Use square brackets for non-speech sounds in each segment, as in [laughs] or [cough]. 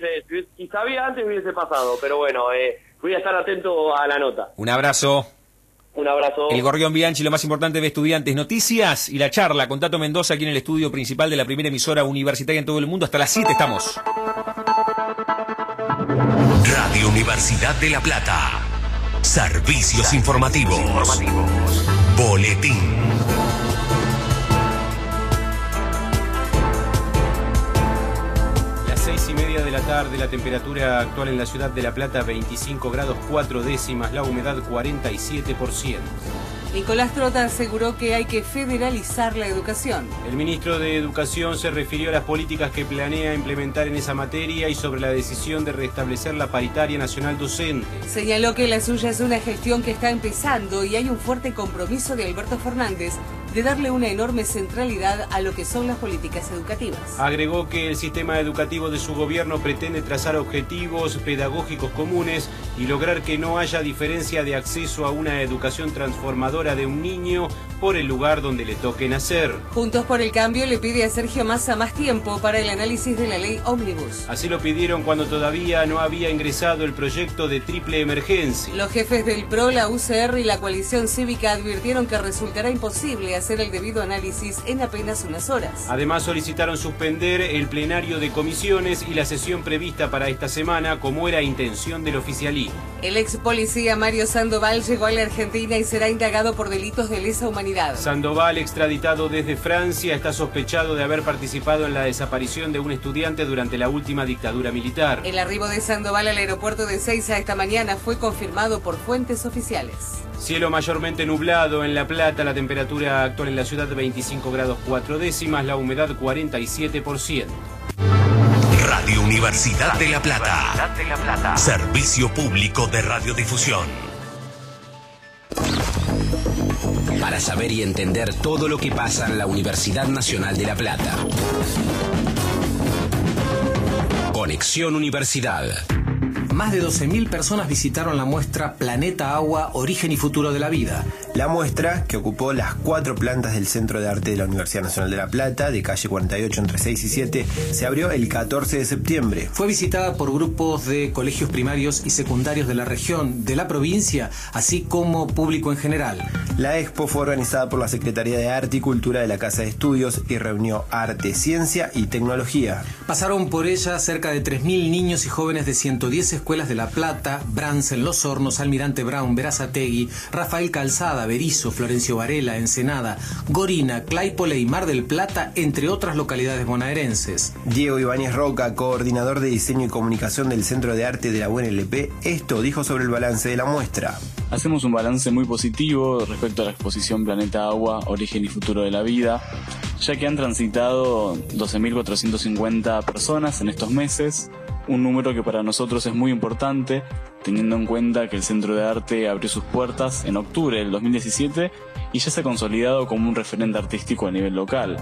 hubiese, si sabía antes hubiese pasado, pero bueno, eh, voy a estar atento a la nota. Un abrazo. Un abrazo. El Gorrión Bianchi, lo más importante de Estudiantes Noticias y la charla con Tato Mendoza aquí en el estudio principal de la primera emisora universitaria en todo el mundo. Hasta las 7 estamos. Radio Universidad de La Plata. Servicios informativos. Boletín. Las seis y media de la tarde, la temperatura actual en la ciudad de La Plata 25 grados 4 décimas, la humedad 47%. Nicolás Trota aseguró que hay que federalizar la educación. El ministro de Educación se refirió a las políticas que planea implementar en esa materia y sobre la decisión de restablecer la paritaria nacional docente. Señaló que la suya es una gestión que está empezando y hay un fuerte compromiso de Alberto Fernández de darle una enorme centralidad a lo que son las políticas educativas. Agregó que el sistema educativo de su gobierno pretende trazar objetivos pedagógicos comunes y lograr que no haya diferencia de acceso a una educación transformadora de un niño por el lugar donde le toque nacer. Juntos por el Cambio le pide a Sergio Massa más tiempo para el análisis de la ley Omnibus. Así lo pidieron cuando todavía no había ingresado el proyecto de triple emergencia. Los jefes del PRO, la UCR y la coalición cívica advirtieron que resultará imposible hacer el debido análisis en apenas unas horas. Además solicitaron suspender el plenario de comisiones y la sesión prevista para esta semana como era intención del oficialismo. El ex policía Mario Sandoval llegó a la Argentina y será indagado por delitos de lesa humanidad. Sandoval, extraditado desde Francia, está sospechado de haber participado en la desaparición de un estudiante durante la última dictadura militar. El arribo de Sandoval al aeropuerto de Ceiza esta mañana fue confirmado por fuentes oficiales. Cielo mayormente nublado en La Plata, la temperatura actual en la ciudad de 25 grados 4 décimas, la humedad 47%. Radio Universidad de La Plata. Servicio público de radiodifusión. Para saber y entender todo lo que pasa en la Universidad Nacional de La Plata. Conexión Universidad. Más de 12.000 personas visitaron la muestra Planeta Agua, Origen y Futuro de la Vida. La muestra, que ocupó las cuatro plantas del Centro de Arte de la Universidad Nacional de La Plata, de calle 48 entre 6 y 7, se abrió el 14 de septiembre. Fue visitada por grupos de colegios primarios y secundarios de la región, de la provincia, así como público en general. La expo fue organizada por la Secretaría de Arte y Cultura de la Casa de Estudios y reunió arte, ciencia y tecnología. Pasaron por ella cerca de 3.000 niños y jóvenes de 110 escuelas de La Plata, Bransen, Los Hornos, Almirante Brown, Verazategui, Rafael Calzada, Berizo, Florencio Varela, Ensenada, Gorina, Claypole y Mar del Plata, entre otras localidades bonaerenses. Diego Ibáñez Roca, coordinador de diseño y comunicación del Centro de Arte de la UNLP, esto dijo sobre el balance de la muestra. Hacemos un balance muy positivo respecto a la exposición Planeta Agua, Origen y Futuro de la Vida, ya que han transitado 12.450 personas en estos meses, un número que para nosotros es muy importante, teniendo en cuenta que el Centro de Arte abrió sus puertas en octubre del 2017 y ya se ha consolidado como un referente artístico a nivel local.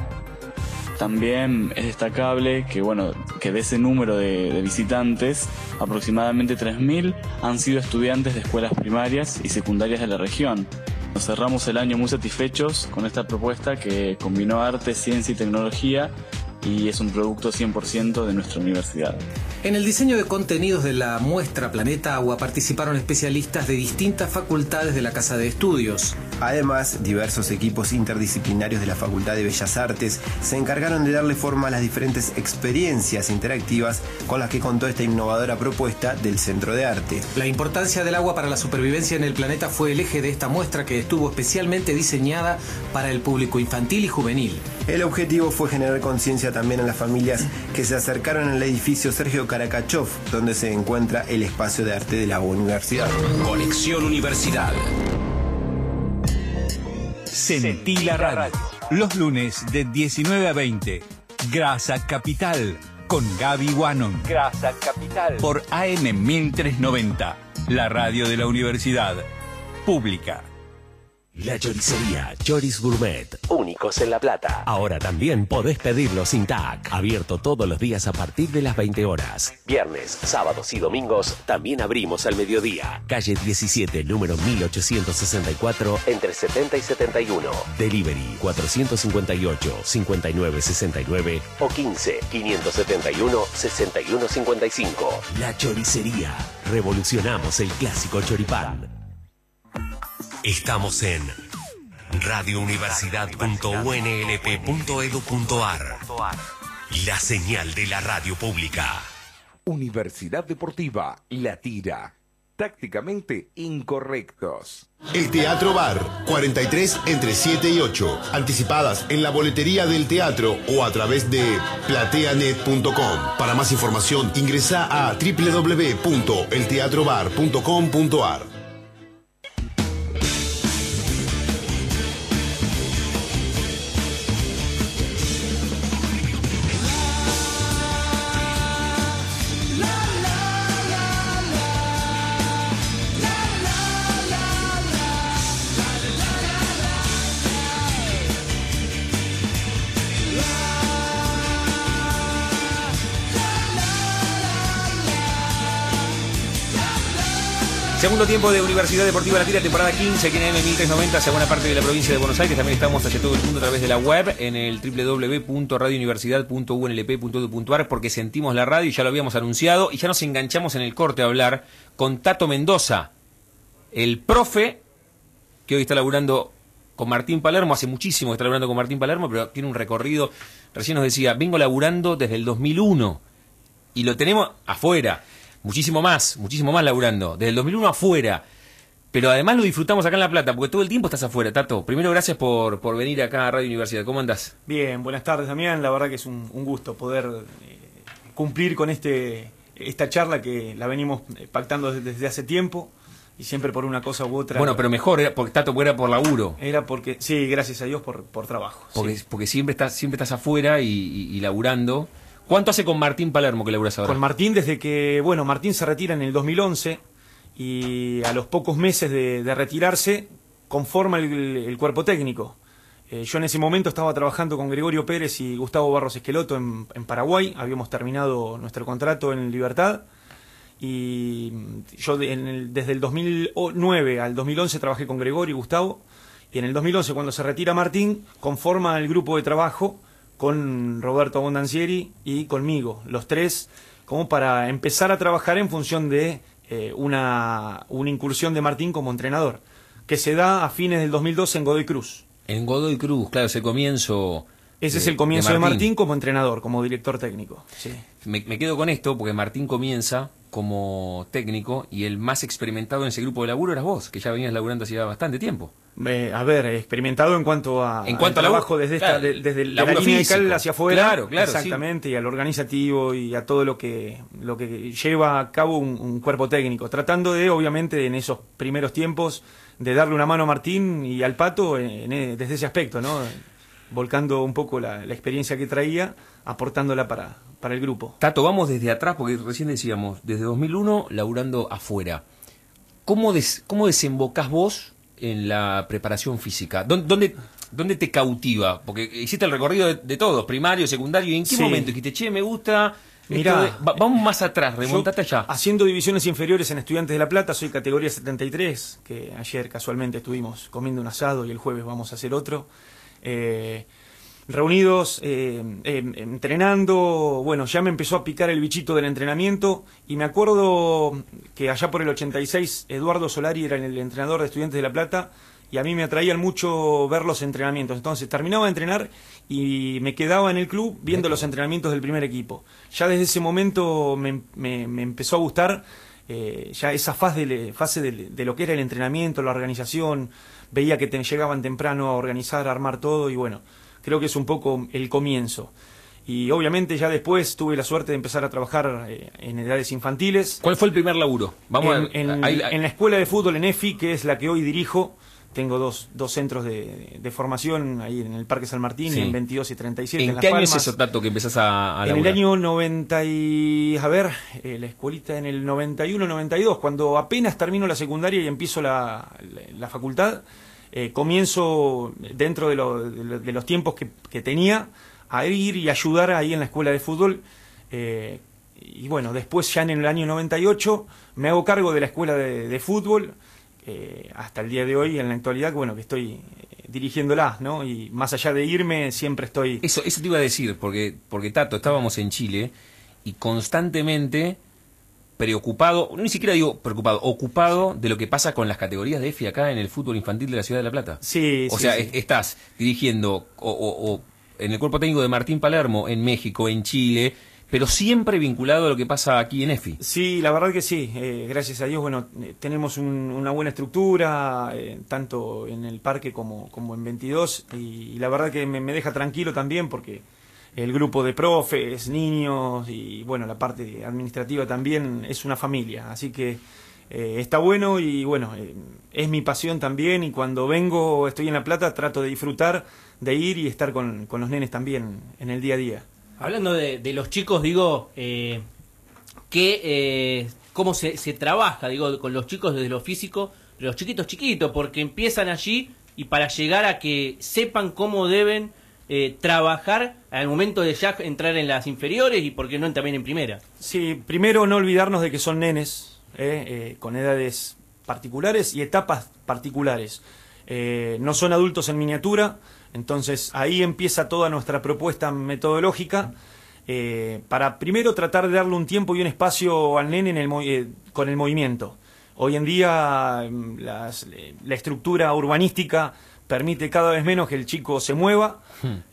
También es destacable que, bueno, que de ese número de, de visitantes, aproximadamente 3.000 han sido estudiantes de escuelas primarias y secundarias de la región. Nos cerramos el año muy satisfechos con esta propuesta que combinó arte, ciencia y tecnología y es un producto 100% de nuestra universidad. En el diseño de contenidos de la muestra Planeta Agua participaron especialistas de distintas facultades de la Casa de Estudios. Además, diversos equipos interdisciplinarios de la Facultad de Bellas Artes se encargaron de darle forma a las diferentes experiencias interactivas con las que contó esta innovadora propuesta del Centro de Arte. La importancia del agua para la supervivencia en el planeta fue el eje de esta muestra que estuvo especialmente diseñada para el público infantil y juvenil. El objetivo fue generar conciencia también en las familias que se acercaron al edificio Sergio Karakachov, donde se encuentra el espacio de arte de la universidad. Conexión Universidad. Sentí la radio. Los lunes de 19 a 20. Grasa Capital. Con Gaby Wanon. Grasa Capital. Por AM 1390. La radio de la universidad. Pública. La choricería Choris Gourmet, únicos en La Plata. Ahora también podés pedirlo sin TAC. Abierto todos los días a partir de las 20 horas. Viernes, sábados y domingos también abrimos al mediodía. Calle 17, número 1864, entre 70 y 71. Delivery 458-5969 o 15 571 6155. La choricería. Revolucionamos el clásico choripán. Estamos en radiouniversidad.unlp.edu.ar. La señal de la radio pública. Universidad Deportiva La Tira. Tácticamente incorrectos. El Teatro Bar, 43 entre 7 y 8. Anticipadas en la boletería del teatro o a través de plateanet.com. Para más información ingresa a www.elteatrobar.com.ar. Segundo tiempo de Universidad Deportiva La Tira, temporada 15, aquí en M1390, hacia buena parte de la provincia de Buenos Aires. También estamos hacia todo el mundo a través de la web en el www.radiouniversidad.unlp.edu.ar porque sentimos la radio y ya lo habíamos anunciado y ya nos enganchamos en el corte a hablar con Tato Mendoza, el profe que hoy está laburando con Martín Palermo, hace muchísimo que está laburando con Martín Palermo, pero tiene un recorrido, recién nos decía, vengo laburando desde el 2001 y lo tenemos afuera muchísimo más, muchísimo más laburando, desde el 2001 afuera. Pero además lo disfrutamos acá en La Plata, porque todo el tiempo estás afuera, Tato. Primero, gracias por, por venir acá a Radio Universidad. ¿Cómo andás? Bien, buenas tardes, Damián. La verdad que es un, gusto poder eh, cumplir con este esta charla que la venimos eh, pactando desde, hace tiempo y siempre por una cosa u otra. Bueno, pero mejor, era porque Tato era por laburo. Era porque, sí, gracias a Dios por, por trabajo. Porque, porque siempre, estás, siempre estás afuera y, y laburando. ¿Cuánto hace con Martín Palermo que laburas ahora? Con Martín desde que, bueno, Martín se retira en el 2011 y a los pocos meses de, retirarse conforma el, cuerpo técnico. Eh, yo en ese momento estaba trabajando con Gregorio Pérez y Gustavo Barros Esqueloto en, Paraguay, habíamos terminado nuestro contrato en Libertad y yo desde el 2009 al 2011 trabajé con Gregorio y Gustavo y en el 2011 cuando se retira Martín conforma el grupo de trabajo con Roberto Bondancieri y conmigo, los tres, como para empezar a trabajar en función de eh, una, una incursión de Martín como entrenador, que se da a fines del 2012 en Godoy Cruz. En Godoy Cruz, claro, ese comienzo. Ese es el comienzo de Martín. como entrenador, como director técnico. Sí. Me, me, quedo con esto porque Martín comienza como técnico y el más experimentado en ese grupo de laburo eras vos, que ya venías laburando hacía bastante tiempo. A ver, experimentado en cuanto a en cuanto al trabajo desde esta, desde la línea hacia afuera, claro, claro, exactamente, y al organizativo y a todo lo que lo que lleva a cabo un, cuerpo técnico, tratando de obviamente en esos primeros tiempos de darle una mano a Martín y al Pato desde ese aspecto, ¿no? Volcando un poco la experiencia que traía, aportándola para, para el grupo. Tato, vamos desde atrás, porque recién decíamos, desde 2001 laburando afuera. ¿Cómo, des, cómo desembocás vos en la preparación física? ¿Dónde, dónde, te cautiva? Porque hiciste el recorrido de, todos, primario, secundario, ¿y en qué momento dijiste, che, me gusta... Mira, vamos más atrás, remontate allá. Haciendo divisiones inferiores en Estudiantes de La Plata, soy categoría 73, que ayer casualmente estuvimos comiendo un asado y el jueves vamos a hacer otro. Eh, reunidos, eh, eh, entrenando, bueno, ya me empezó a picar el bichito del entrenamiento y me acuerdo que allá por el 86 Eduardo Solari era el entrenador de Estudiantes de La Plata y a mí me atraían mucho ver los entrenamientos. Entonces terminaba de entrenar y me quedaba en el club viendo los entrenamientos del primer equipo. Ya desde ese momento me, empezó a gustar eh, ya esa fase, de, fase de, lo que era el entrenamiento, la organización, veía que te llegaban temprano a organizar, a armar todo y bueno, creo que es un poco el comienzo. Y obviamente ya después tuve la suerte de empezar a trabajar eh, en edades infantiles. ¿Cuál fue el primer laburo? Vamos en, la escuela de fútbol en EFI, que es la que hoy dirijo, tengo dos, dos centros de, formación ahí en el Parque San Martín, en 22 y 37. ¿En, qué año es eso, Tato, que empezás a, En el año 90 y... A ver, eh, la escuelita en el 91, 92, cuando apenas termino la secundaria y empiezo la, la facultad eh, comienzo dentro de, lo- de lo- de los tiempos que, tenía a ir y ayudar ahí en la escuela de fútbol. eh, y bueno, después ya en el año 98 me hago cargo de la escuela de, fútbol eh, hasta el día de hoy, en la actualidad, bueno, que estoy dirigiéndola, ¿no? Y más allá de irme, siempre estoy... Eso, eso te iba a decir, porque, porque Tato, estábamos en Chile y constantemente preocupado, no ni siquiera digo preocupado, ocupado de lo que pasa con las categorías de EFI acá en el fútbol infantil de la Ciudad de La Plata. Sí, O sí, sea, sí. estás dirigiendo o, o- o en el cuerpo técnico de Martín Palermo, en México, en Chile, pero siempre vinculado a lo que pasa aquí en EFI. Sí, la verdad que sí. eh, gracias a Dios, bueno, eh, tenemos un- una buena estructura, eh, tanto en el parque como, como en 22, y, y la verdad que me, me deja tranquilo también porque el grupo de profes, niños y bueno, la parte administrativa también es una familia, así que eh, está bueno y bueno, eh, es mi pasión también y cuando vengo, estoy en La Plata, trato de disfrutar de ir y estar con, con los nenes también en el día a día. Hablando de, de los chicos, digo, eh, que, eh, cómo se, se trabaja, digo, con los chicos desde lo físico, los chiquitos chiquitos, porque empiezan allí y para llegar a que sepan cómo deben eh, trabajar al momento de ya entrar en las inferiores y por qué no también en primera. Sí, primero no olvidarnos de que son nenes, eh, eh, con edades particulares y etapas particulares. No son adultos en miniatura, entonces ahí empieza toda nuestra propuesta metodológica para primero tratar de darle un tiempo y un espacio al nene con el movimiento. Hoy en día mm, la estructura urbanística permite cada vez menos que el chico se mueva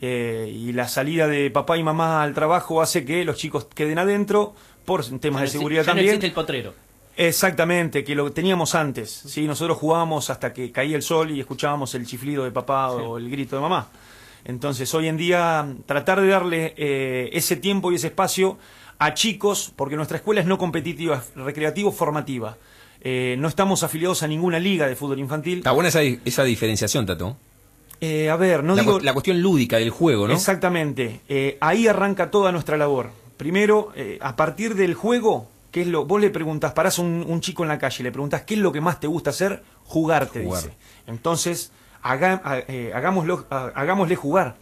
eh, y la salida de papá y mamá al trabajo hace que los chicos queden adentro por temas de seguridad no también. existe el potrero. Exactamente, que lo teníamos antes. ¿sí? Nosotros jugábamos hasta que caía el sol y escuchábamos el chiflido de papá o el grito de mamá. Entonces, hoy en día, tratar de darle eh, ese tiempo y ese espacio a chicos, porque nuestra escuela es no competitiva, es recreativo-formativa. Eh, no estamos afiliados a ninguna liga de fútbol infantil. Está buena esa, esa diferenciación, Tato. Eh, a ver, no la, digo... la cuestión lúdica del juego, ¿no? Exactamente. Eh, ahí arranca toda nuestra labor. Primero, eh, a partir del juego, ¿qué es lo? Vos le preguntás, parás a un, un chico en la calle, le preguntás qué es lo que más te gusta hacer, jugar, te Jugar. dice. Entonces, haga- hagámoslo- ha- hagámosle jugar.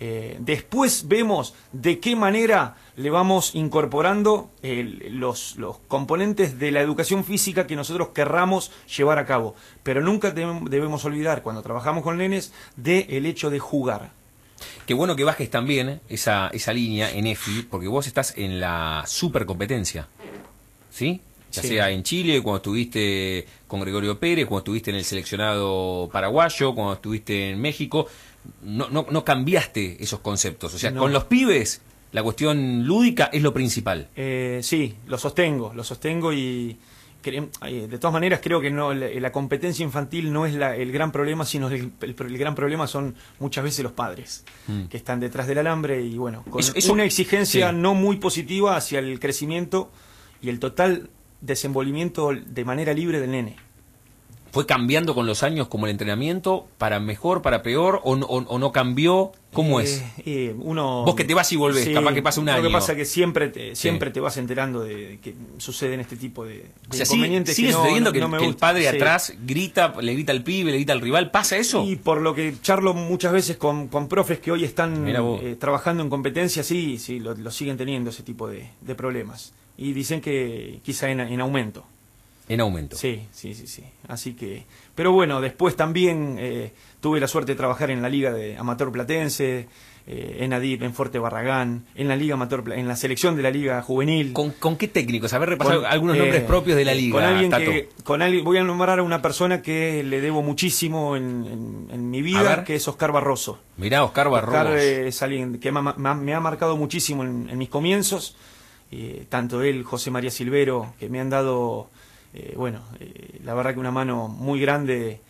Eh, después vemos de qué manera le vamos incorporando el- los, los componentes de la educación física que nosotros querramos llevar a cabo. Pero nunca debem- debemos olvidar, cuando trabajamos con nenes, del hecho de jugar. Qué bueno que bajes también esa, esa línea en EFI, porque vos estás en la supercompetencia. ¿Sí? Ya Sí. sea en Chile, cuando estuviste con Gregorio Pérez, cuando estuviste en el seleccionado paraguayo, cuando estuviste en México. No, no, no cambiaste esos conceptos. O sea, No. con los pibes, la cuestión lúdica es lo principal. Eh, sí, lo sostengo, lo sostengo y de todas maneras creo que no la, la competencia infantil no es la- el gran problema, sino el, el- el gran problema son muchas veces los padres Mm. que están detrás del alambre y bueno, con Eso- eso- una exigencia sí. no muy positiva hacia el crecimiento y el total desenvolvimiento de manera libre del nene. ¿Fue cambiando con los años como el entrenamiento? ¿Para mejor, para peor? ¿O no, o- o no cambió? ¿Cómo Eh, es? eh, uno, Vos que te vas y volvés, Sí, capaz que pasa un Lo año. que pasa es que siempre te, Sí. siempre te vas enterando de que suceden este tipo de, de O sea, inconvenientes sigue que sucediendo no- que, no el- me que el gustan. padre Sí. atrás grita, le grita al pibe, le grita al rival. ¿Pasa eso? Y por lo que charlo muchas veces con, con profes que hoy están eh, trabajando en competencia, sí, sí, lo, lo siguen teniendo ese tipo de, de problemas. Y dicen que quizá en, en aumento. En aumento. Sí, sí, sí, sí. Así que, pero bueno, después también eh, tuve la suerte de trabajar en la liga de amateur platense, eh, en Adip, en Fuerte Barragán, en la liga amateur, en la selección de la liga juvenil. ¿Con, con qué técnicos? A ver, repasar Con, algunos eh, nombres propios de la liga, Con alguien Tato. que, con alguien, voy a nombrar a una persona que le debo muchísimo en, en- en mi vida, que es Oscar Barroso. Mirá, Oscar Barroso. Oscar eh, es alguien que me me ha marcado muchísimo en, en mis comienzos. Eh, tanto él, José María Silvero, que me han dado, eh, bueno, eh, la verdad que una mano muy grande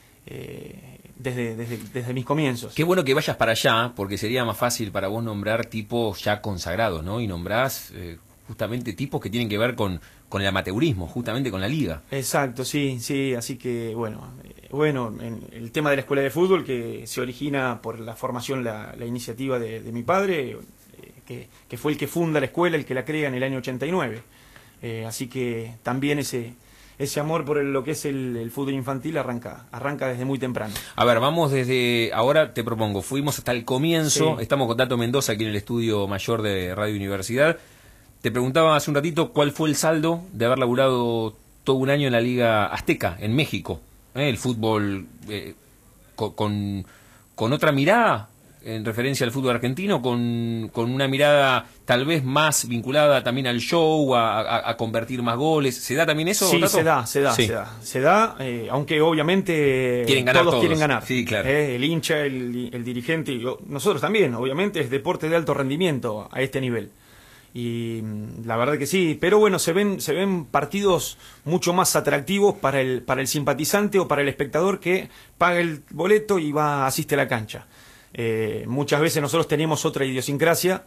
desde, desde, desde mis comienzos. Qué bueno que vayas para allá, porque sería más fácil para vos nombrar tipos ya consagrados, ¿no? Y nombrás justamente tipos que tienen que ver con, con el amateurismo, justamente con la liga. Exacto, sí, sí, así que bueno, bueno, en el tema de la escuela de fútbol que se origina por la formación, la, la iniciativa de, de mi padre, que, que fue el que funda la escuela, el que la crea en el año 89. Eh, así que también ese, ese amor por el- lo que es el, el fútbol infantil arranca, arranca desde muy temprano. A ver, vamos desde. Ahora te propongo, fuimos hasta el comienzo. Sí. Estamos con Tato Mendoza aquí en el estudio mayor de Radio Universidad. Te preguntaba hace un ratito cuál fue el saldo de haber laburado todo un año en la Liga Azteca, en México. ¿eh? El fútbol eh, co- con, con otra mirada en referencia al fútbol argentino, con, con una mirada tal vez más vinculada también al show, a, a- a convertir más goles. ¿Se da también eso? Sí, Tato? se da, se da, Sí. se da. Se da, eh, aunque obviamente Quieren ganar todos, todos. quieren ganar. Sí, claro. Eh, el hincha, el, el dirigente, y nosotros también, obviamente es deporte de alto rendimiento a este nivel. Y mm, la verdad que sí, pero bueno, se ven, se ven partidos mucho más atractivos para el, para el simpatizante o para el espectador que paga el boleto y va, asiste a la cancha. Eh, muchas veces nosotros tenemos otra idiosincrasia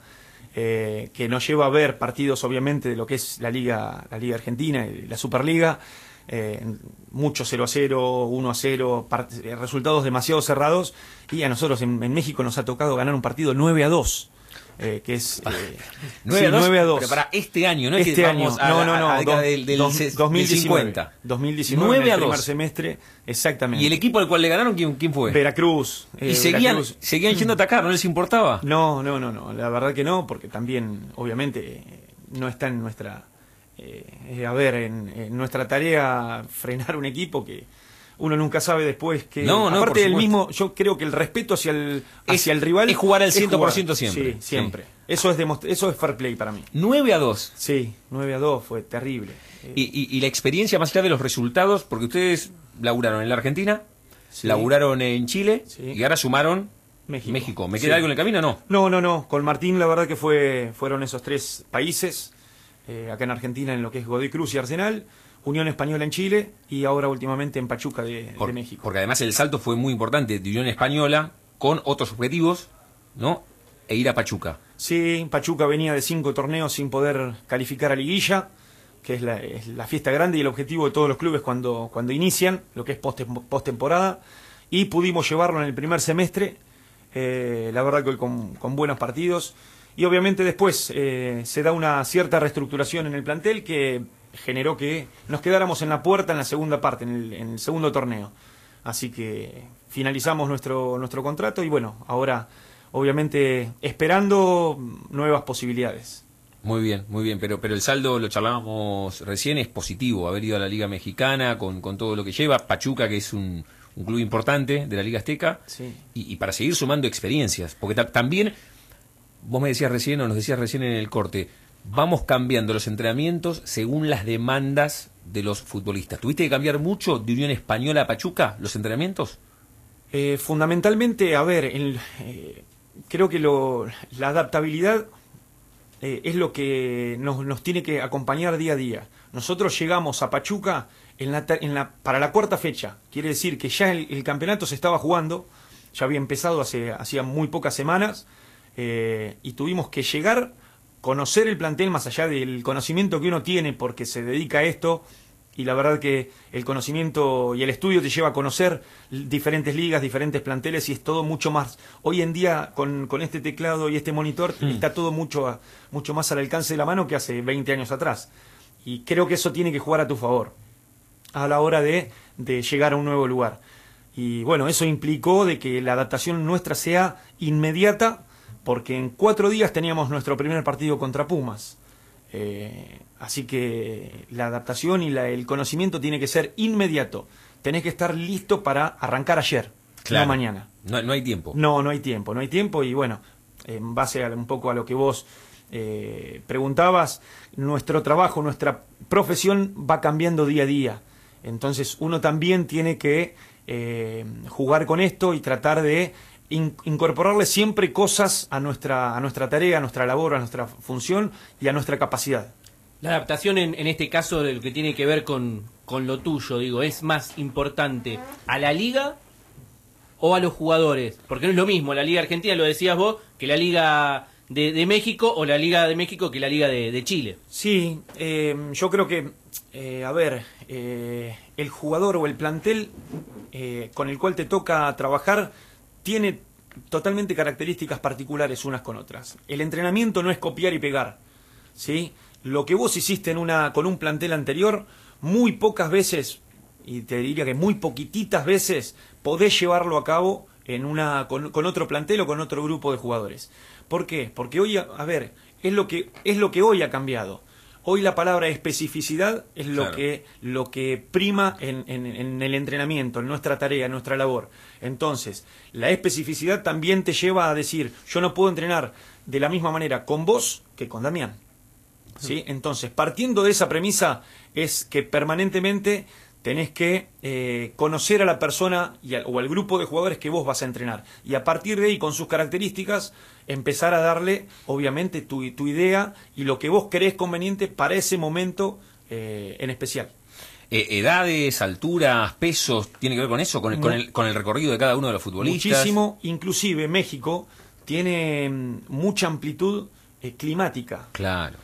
eh, que nos lleva a ver partidos obviamente de lo que es la liga la liga argentina y la superliga eh, mucho 0 a 0 1 a 0 part- eh, resultados demasiado cerrados y a nosotros en, en México nos ha tocado ganar un partido 9 a 2 eh, que es eh, [laughs] 9 sí, a 2, 9 a 2 pero para este año, ¿no? es este que año vamos a no no no a la década dos- del, del, dos- se- del 2019 50. 2019 9 en a el primer 2. semestre exactamente ¿Y el equipo al cual le ganaron quién, quién fue? Veracruz eh, y seguían, Veracruz. seguían yendo a atacar, ¿no les importaba? No, no, no, no. La verdad que no, porque también, obviamente, eh, no está en nuestra, eh, eh, a ver, en, en nuestra tarea frenar un equipo que uno nunca sabe después que. No, no, aparte del mismo, yo creo que el respeto hacia el, Es- hacia el rival es jugar al 100% jugar. siempre. Sí, siempre. Eso es eso es fair play para mí. 9 a 2. Sí, 9 a 2 fue terrible. Y, y- y la experiencia más allá de los resultados, porque ustedes laburaron en la Argentina, Sí. laburaron en Chile y ahora sumaron México. ¿Me Sí. queda algo en el camino o no? No, no, no. Con Martín la verdad que fue fueron esos tres países, eh, acá en Argentina en lo que es Godoy Cruz y Arsenal, Unión Española en Chile y ahora últimamente en Pachuca de, Por- de México. Porque además el salto fue muy importante de Unión Española con otros objetivos, ¿no? E ir a Pachuca. Sí, Pachuca venía de cinco torneos sin poder calificar a liguilla, que es la, es la fiesta grande y el objetivo de todos los clubes cuando, cuando inician, lo que es post- postemporada, y pudimos llevarlo en el primer semestre, eh, la verdad que hoy con, con buenos partidos, y obviamente después eh, se da una cierta reestructuración en el plantel que generó que nos quedáramos en la puerta en la segunda parte, en el, en el segundo torneo. Así que finalizamos nuestro, nuestro contrato y bueno, ahora obviamente esperando nuevas posibilidades. Muy bien, muy bien, pero, pero el saldo, lo charlábamos recién, es positivo, haber ido a la Liga Mexicana con, con todo lo que lleva, Pachuca, que es un, un club importante de la Liga Azteca, Sí. y, y para seguir sumando experiencias, porque ta- también, vos me decías recién, o nos decías recién en el corte, vamos cambiando los entrenamientos según las demandas de los futbolistas. ¿Tuviste que cambiar mucho de Unión Española a Pachuca los entrenamientos? Eh, fundamentalmente, a ver, eh, creo que lo, la adaptabilidad eh, es lo que nos, nos tiene que acompañar día a día. Nosotros llegamos a Pachuca en la, en la, para la cuarta fecha, quiere decir que ya el, el campeonato se estaba jugando, ya había empezado hace hacía muy pocas semanas, eh, y tuvimos que llegar, conocer el plantel más allá del conocimiento que uno tiene porque se dedica a esto, y la verdad que el conocimiento y el estudio te lleva a conocer diferentes ligas, diferentes planteles y es todo mucho más. Hoy en día con, con este teclado y este monitor está todo mucho, a- mucho más al alcance de la mano que hace 20 años atrás. Y creo que eso tiene que jugar a tu favor a la hora de, de llegar a un nuevo lugar. Y bueno, eso implicó de que la adaptación nuestra sea inmediata porque en cuatro días teníamos nuestro primer partido contra Pumas. Eh, así que la adaptación y la- el conocimiento tiene que ser inmediato. Tenés que estar listo para arrancar ayer, no mañana. No, no hay tiempo. No, no hay tiempo, no hay tiempo y bueno, en base a, un poco a lo que vos eh, preguntabas, nuestro trabajo, nuestra profesión va cambiando día a día. Entonces uno también tiene que eh, jugar con esto y tratar de in- incorporarle siempre cosas a nuestra, a nuestra tarea, a nuestra labor, a nuestra función y a nuestra capacidad. La adaptación en, en este caso lo que tiene que ver con, con lo tuyo, digo, ¿es más importante a la liga o a los jugadores? Porque no es lo mismo la liga argentina, lo decías vos, que la liga de, de México o la liga de México que la liga de, de Chile. Sí, eh, yo creo que, eh, a ver, eh, el jugador o el plantel eh, con el cual te toca trabajar tiene totalmente características particulares unas con otras. El entrenamiento no es copiar y pegar, ¿sí? Lo que vos hiciste en una, con un plantel anterior, muy pocas veces, y te diría que muy poquititas veces, podés llevarlo a cabo en una, con, con otro plantel o con otro grupo de jugadores. ¿Por qué? Porque hoy, a, ver, es lo, que, es lo que hoy ha cambiado. Hoy la palabra especificidad es lo, Claro. que, lo que prima en, en- en el entrenamiento, en nuestra tarea, en nuestra labor. Entonces, la especificidad también te lleva a decir, yo no puedo entrenar de la misma manera con vos que con Damián. ¿Sí? Entonces, partiendo de esa premisa, es que permanentemente tenés que eh, conocer a la persona y al- o al grupo de jugadores que vos vas a entrenar. Y a partir de ahí, con sus características, empezar a darle, obviamente, tu, tu idea y lo que vos crees conveniente para ese momento eh, en especial. Eh, edades, alturas, pesos, ¿tiene que ver con eso? ¿Con el, con, el, con el recorrido de cada uno de los futbolistas? Muchísimo, inclusive México tiene mm, mucha amplitud climática. Claro.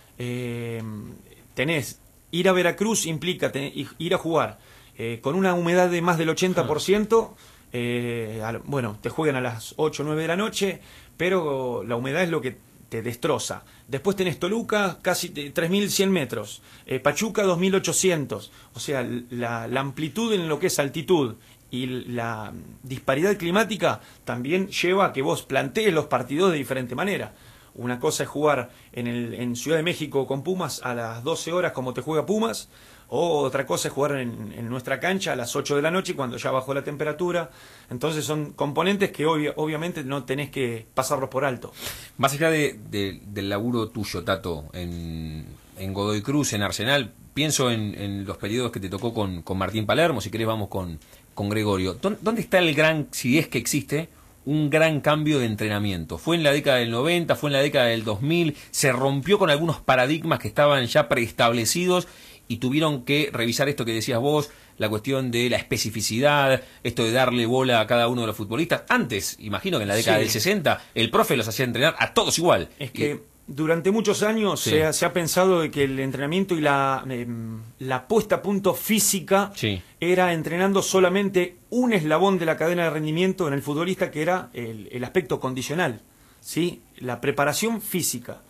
Tenés, ir a Veracruz implica ir a jugar eh, con una humedad de más del 80%, eh, bueno, te juegan a las 8 o 9 de la noche, pero la humedad es lo que te destroza. Después tenés Toluca, casi te- 3.100 metros, eh, Pachuca 2.800, o sea, la, la amplitud en lo que es altitud y la disparidad climática también lleva a que vos plantees los partidos de diferente manera. Una cosa es jugar en, el, en Ciudad de México con Pumas a las 12 horas como te juega Pumas, o otra cosa es jugar en, nuestra cancha a las 8 de la noche cuando ya bajó la temperatura. Entonces son componentes que obvia- obviamente no tenés que pasarlos por alto. Más allá de, de- del laburo tuyo, Tato, en, en Godoy Cruz, en Arsenal, pienso en, en los periodos que te tocó con, con Martín Palermo, si querés vamos con, con Gregorio. ¿Dó- ¿Dónde está el gran, si es que existe, un gran cambio de entrenamiento? ¿Fue en la década del 90, fue en la década del 2000? ¿Se rompió con algunos paradigmas que estaban ya preestablecidos y tuvieron que revisar esto que decías vos, la cuestión de la especificidad, esto de darle bola a cada uno de los futbolistas? Antes, imagino que en la década Sí. del 60, el profe los hacía entrenar a todos igual. Es que durante muchos años Sí. se, ha, se ha pensado de que el entrenamiento y la, em, la puesta a punto física Sí. era entrenando solamente un eslabón de la cadena de rendimiento en el futbolista que era el, el aspecto condicional, ¿sí? la preparación física.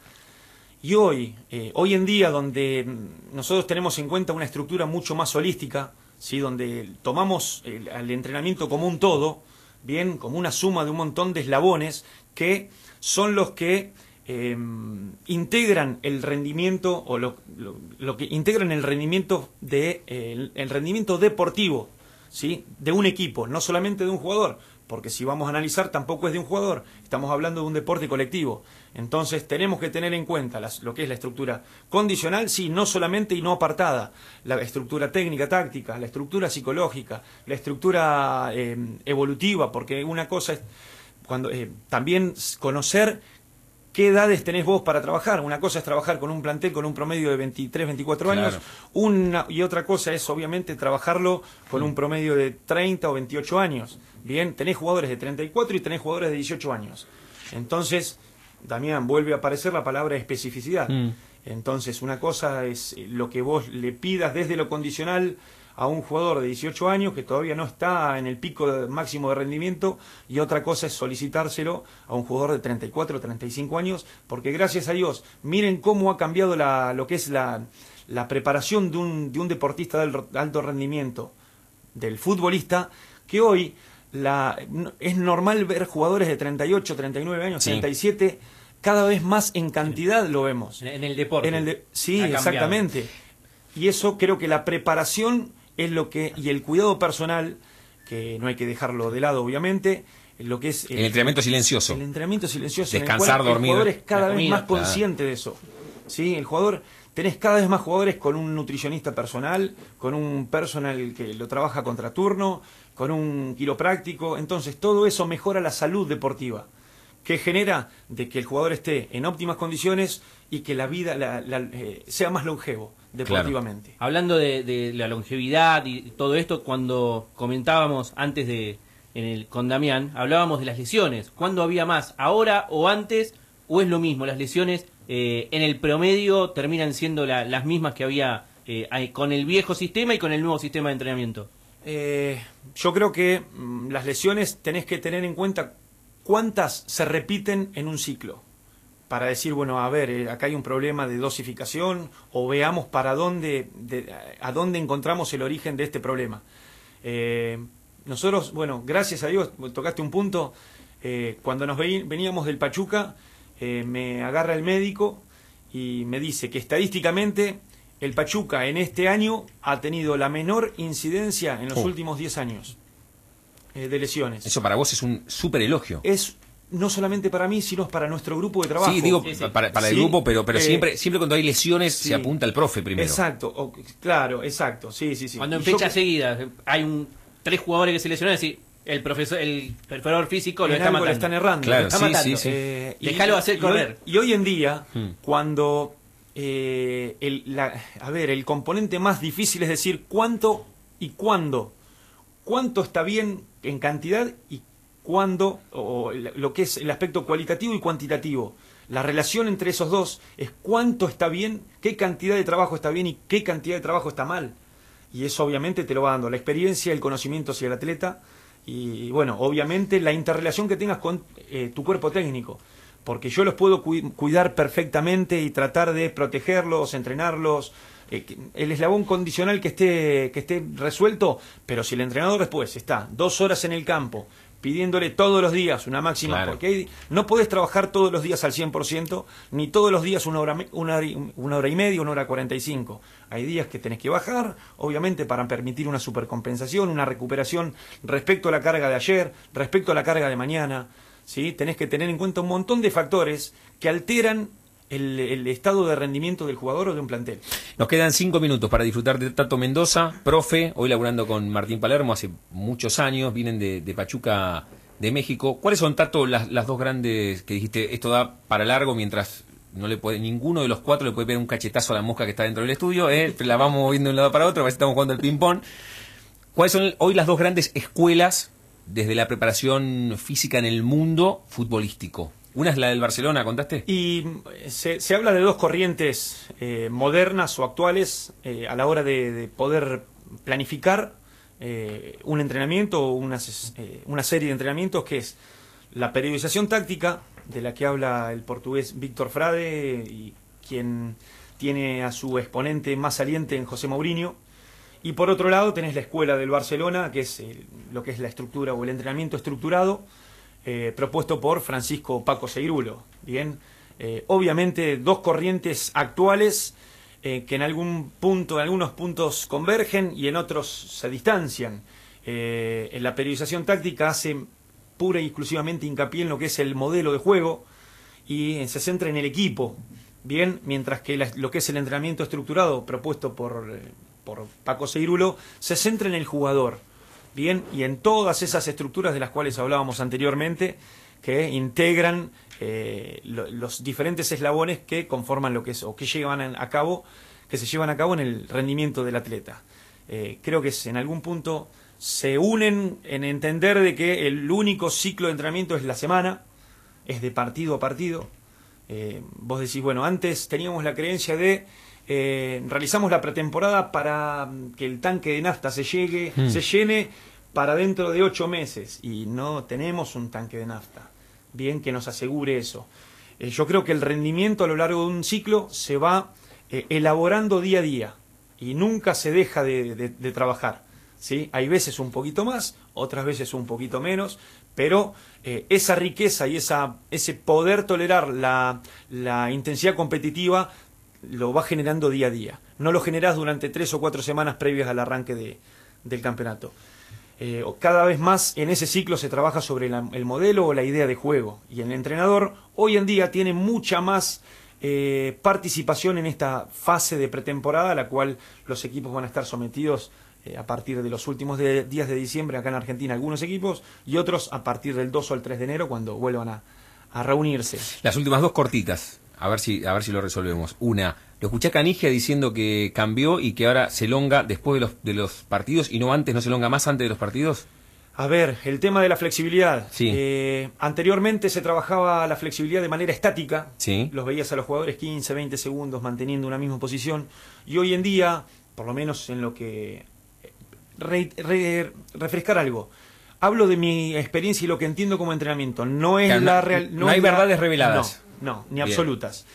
Y hoy, eh, hoy en día, donde mm, nosotros tenemos en cuenta una estructura mucho más holística, ¿sí? donde tomamos el, entrenamiento como un todo, bien, como una suma de un montón de eslabones que son los que eh, integran el rendimiento o lo, que integran el rendimiento de el, rendimiento deportivo, ¿sí? de un equipo, no solamente de un jugador, porque si vamos a analizar tampoco es de un jugador, estamos hablando de un deporte colectivo. Entonces tenemos que tener en cuenta lo que es la estructura condicional, sí, no solamente y no apartada, la estructura técnica, táctica, la estructura psicológica, la estructura eh, evolutiva, porque una cosa es cuando eh, también conocer qué edades tenés vos para trabajar. Una cosa es trabajar con un plantel con un promedio de 23, 24 años, Claro. una, y otra cosa es obviamente trabajarlo con un promedio de 30 o 28 años. Bien, tenés jugadores de 34 y tenés jugadores de 18 años. Entonces, Damián, vuelve a aparecer la palabra especificidad. Mm. Entonces, una cosa es lo que vos le pidas desde lo condicional a un jugador de 18 años que todavía no está en el pico de- máximo de rendimiento y otra cosa es solicitárselo a un jugador de 34 o 35 años porque gracias a Dios miren cómo ha cambiado la, lo que es la, la preparación de un, de un deportista de al- alto rendimiento del futbolista que hoy la, es normal ver jugadores de 38, 39 años, Sí. 37 cada vez más en cantidad lo vemos. En el deporte. En el de- sí, exactamente. Y eso creo que la preparación es lo que y el cuidado personal que no hay que dejarlo de lado obviamente lo que es El entrenamiento silencioso. el entrenamiento silencioso en el Descansar, cual dormir, el jugador es cada vez comida, más claro. consciente de eso sí el jugador tenés cada vez más jugadores con un nutricionista personal con un personal que lo trabaja contra turno con un quiropráctico entonces todo eso mejora la salud deportiva que genera de que el jugador esté en óptimas condiciones y que la vida la- la- eh, sea más longevo deportivamente Hablando de, de la longevidad y todo esto, cuando comentábamos antes de en el, con Damián, hablábamos de las lesiones. ¿Cuándo había más? ¿Ahora o antes? ¿O es lo mismo? Las lesiones eh, en el promedio terminan siendo la- las mismas que había eh, con el viejo sistema y con el nuevo sistema de entrenamiento. Eh, yo creo que mm, las lesiones tenés que tener en cuenta cuántas se repiten en un ciclo. Para decir, bueno, a ver, eh, acá hay un problema de dosificación o veamos para dónde, de- a dónde encontramos el origen de este problema. Eh, nosotros, bueno, gracias a Dios, tocaste un punto, eh, cuando nos veníamos del Pachuca, eh, me agarra el médico y me dice que estadísticamente el Pachuca en este año ha tenido la menor incidencia en los Oh. últimos 10 años de lesiones. Eso para vos es un súper elogio. Es no solamente para mí, sino para nuestro grupo de trabajo. Sí, digo, para, para el Sí, grupo, pero, pero eh, siempre, siempre cuando hay lesiones sí. se apunta al profe primero. Exacto, o- claro, exacto, sí, sí, sí. Cuando en Y yo fechas seguidas hay un tres jugadores que se lesionan, decir, el profesor, el preparador físico lo en está algo matando. le están errando. Claro, lo está sí, matando. sí, sí. Eh, y- Déjalo hacer y correr. hoy- Y hoy, en día, Hmm. cuando eh, el, la- a ver, el componente más difícil es decir cuánto y cuándo. Cuánto está bien en cantidad y cuándo, o lo que es el aspecto cualitativo y cuantitativo. La relación entre esos dos es cuánto está bien, qué cantidad de trabajo está bien y qué cantidad de trabajo está mal. Y eso obviamente te lo va dando la experiencia, el conocimiento hacia el atleta y bueno, obviamente la interrelación que tengas con eh, tu cuerpo técnico. Porque yo los puedo cui- cuidar perfectamente y tratar de protegerlos, entrenarlos, eh, el eslabón condicional que esté, que esté resuelto, pero si el entrenador después está dos horas en el campo pidiéndole todos los días una máxima, Claro. porque hay- no podés trabajar todos los días al 100%, ni todos los días una hora, una, hora y- una hora y media, una hora 45. Hay días que tenés que bajar, obviamente para permitir una supercompensación, una recuperación respecto a la carga de ayer, respecto a la carga de mañana. ¿sí? Tenés que tener en cuenta un montón de factores que alteran el, el estado de rendimiento del jugador o de un plantel. Nos quedan cinco minutos para disfrutar de Tato Mendoza, profe, hoy laburando con Martín Palermo hace muchos años, vienen de, de Pachuca de México. ¿Cuáles son, Tato, las, las dos grandes que dijiste, esto da para largo mientras no le puede, ninguno de los cuatro le puede pegar un cachetazo a la mosca que está dentro del estudio, eh? [laughs] la vamos moviendo de un lado para otro, a si estamos jugando el ping-pong. ¿Cuáles son hoy las dos grandes escuelas desde la preparación física en el mundo futbolístico? Una es la del Barcelona, ¿contaste? Y eh, se, se habla de dos corrientes eh, modernas o actuales eh, a la hora de, de poder planificar un entrenamiento o una, una serie de entrenamientos que es la periodización táctica, de la que habla el portugués Víctor Frade y quien tiene a su exponente más saliente en José Mourinho. Y por otro lado tenés la escuela del Barcelona, que es lo que es la estructura o el entrenamiento estructurado, eh, propuesto por Francisco Paco Seirulo. Bien, Eh, obviamente dos corrientes actuales eh, que en algún punto, en algunos puntos convergen y en otros se distancian. En la periodización táctica hace pura y exclusivamente hincapié en lo que es el modelo de juego y se centra en el equipo. Bien, mientras que lo que es el entrenamiento estructurado propuesto por, por Paco Seirulo se centra en el jugador. Bien, y en todas esas estructuras de las cuales hablábamos anteriormente, que integran eh, lo- los diferentes eslabones que conforman lo que es, o que llevan a cabo, que se llevan a cabo en el rendimiento del atleta. Eh, creo que en algún punto se unen en entender de que el único ciclo de entrenamiento es la semana, es de partido a partido. Eh, vos decís, bueno, antes teníamos la creencia de eh, realizamos la pretemporada para mm, que el tanque de nafta se llegue, Mm. se llene para dentro de ocho meses y no tenemos un tanque de nafta. Bien que nos asegure eso. Eh, yo creo que el rendimiento a lo largo de un ciclo se va eh, elaborando día a día y nunca se deja de, de- de trabajar. ¿sí? Hay veces un poquito más, otras veces un poquito menos, pero eh, esa riqueza y esa, ese poder tolerar la, la intensidad competitiva lo va generando día a día. No lo generás durante tres o cuatro semanas previas al arranque de- del campeonato. Eh, cada vez más en ese ciclo se trabaja sobre la- el modelo o la idea de juego. Y el entrenador hoy en día tiene mucha más eh, participación en esta fase de pretemporada a la cual los equipos van a estar sometidos eh, a partir de los últimos días de diciembre acá en Argentina algunos equipos y otros a partir del 2 o el 3 de enero cuando vuelvan a, a reunirse. Las últimas dos cortitas, a ver si, a ver si lo resolvemos. Una, lo escuché a Canigia diciendo que cambió y que ahora se longa después de los, de los partidos y no antes, no se longa más antes de los partidos. A ver, el tema de la flexibilidad. Sí. Eh, anteriormente se trabajaba la flexibilidad de manera estática. Sí. Los veías a los jugadores 15, 20 segundos manteniendo una misma posición. Y hoy en día, por lo menos en lo que... re- re- refrescar algo. Hablo de mi experiencia y lo que entiendo como entrenamiento. No es no- la real. no hay es la- verdades reveladas. No. No, ni Bien. absolutas.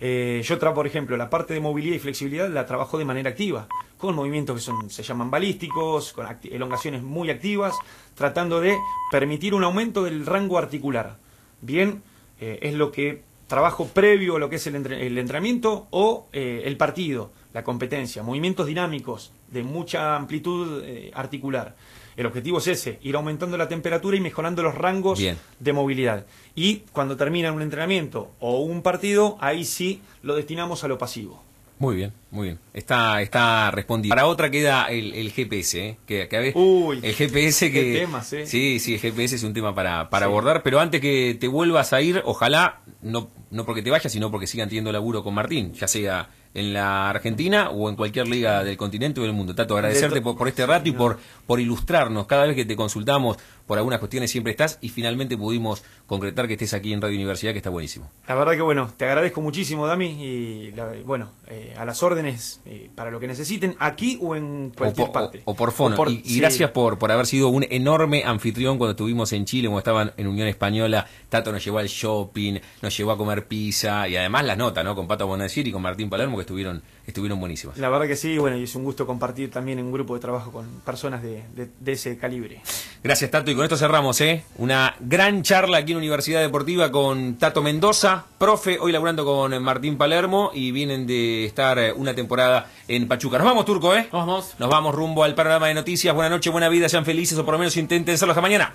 Eh, yo, tra por ejemplo, la parte de movilidad y flexibilidad la trabajo de manera activa, con movimientos que son, se llaman balísticos, con elongaciones muy activas, tratando de permitir un aumento del rango articular. Bien, eh, es lo que trabajo previo a lo que es el, entre- el entrenamiento o eh, el partido, la competencia, movimientos dinámicos de mucha amplitud eh, articular. El objetivo es ese, ir aumentando la temperatura y mejorando los rangos Bien. de movilidad. Y cuando termina un entrenamiento o un partido, ahí sí lo destinamos a lo pasivo. Muy bien, muy bien. Está, está respondido. Para otra queda el, el GPS, ¿eh? Que, que a veces- Uy, el GPS que... temas, ¿eh? Sí, sí, el GPS es un tema para, para Sí. abordar, pero antes que te vuelvas a ir, ojalá, no, no porque te vayas, sino porque sigan teniendo laburo con Martín, ya sea en la Argentina o en cualquier liga del continente o del mundo. Tato, agradecerte por, por este rato y por, por ilustrarnos. Cada vez que te consultamos por algunas cuestiones siempre estás y finalmente pudimos concretar que estés aquí en Radio Universidad, que está buenísimo. La verdad que bueno, te agradezco muchísimo, Dami, y la- bueno, eh, a las órdenes eh, para lo que necesiten, aquí o en cualquier o, parte. o- o por fono. O por- y, y sí. gracias por, por haber sido un enorme anfitrión cuando estuvimos en Chile, cuando estaban en Unión Española. Tato nos llevó al shopping, nos llevó a comer pizza y además las notas, ¿no? Con Pato Bonacir y con Martín Palermo que estuvieron, estuvieron buenísimas. La verdad que sí, bueno, y es un gusto compartir también en un grupo de trabajo con personas de, de- de ese calibre. Gracias, Tato. Y con esto cerramos, ¿eh? Una gran charla aquí en Universidad Deportiva con Tato Mendoza, profe, hoy laburando con Martín Palermo y vienen de estar eh, una temporada en Pachuca. Nos vamos, Turco, ¿eh? Vamos. Nos vamos rumbo al panorama de noticias. Buenas noches, buena vida, sean felices o por lo menos intenten serlo hasta mañana.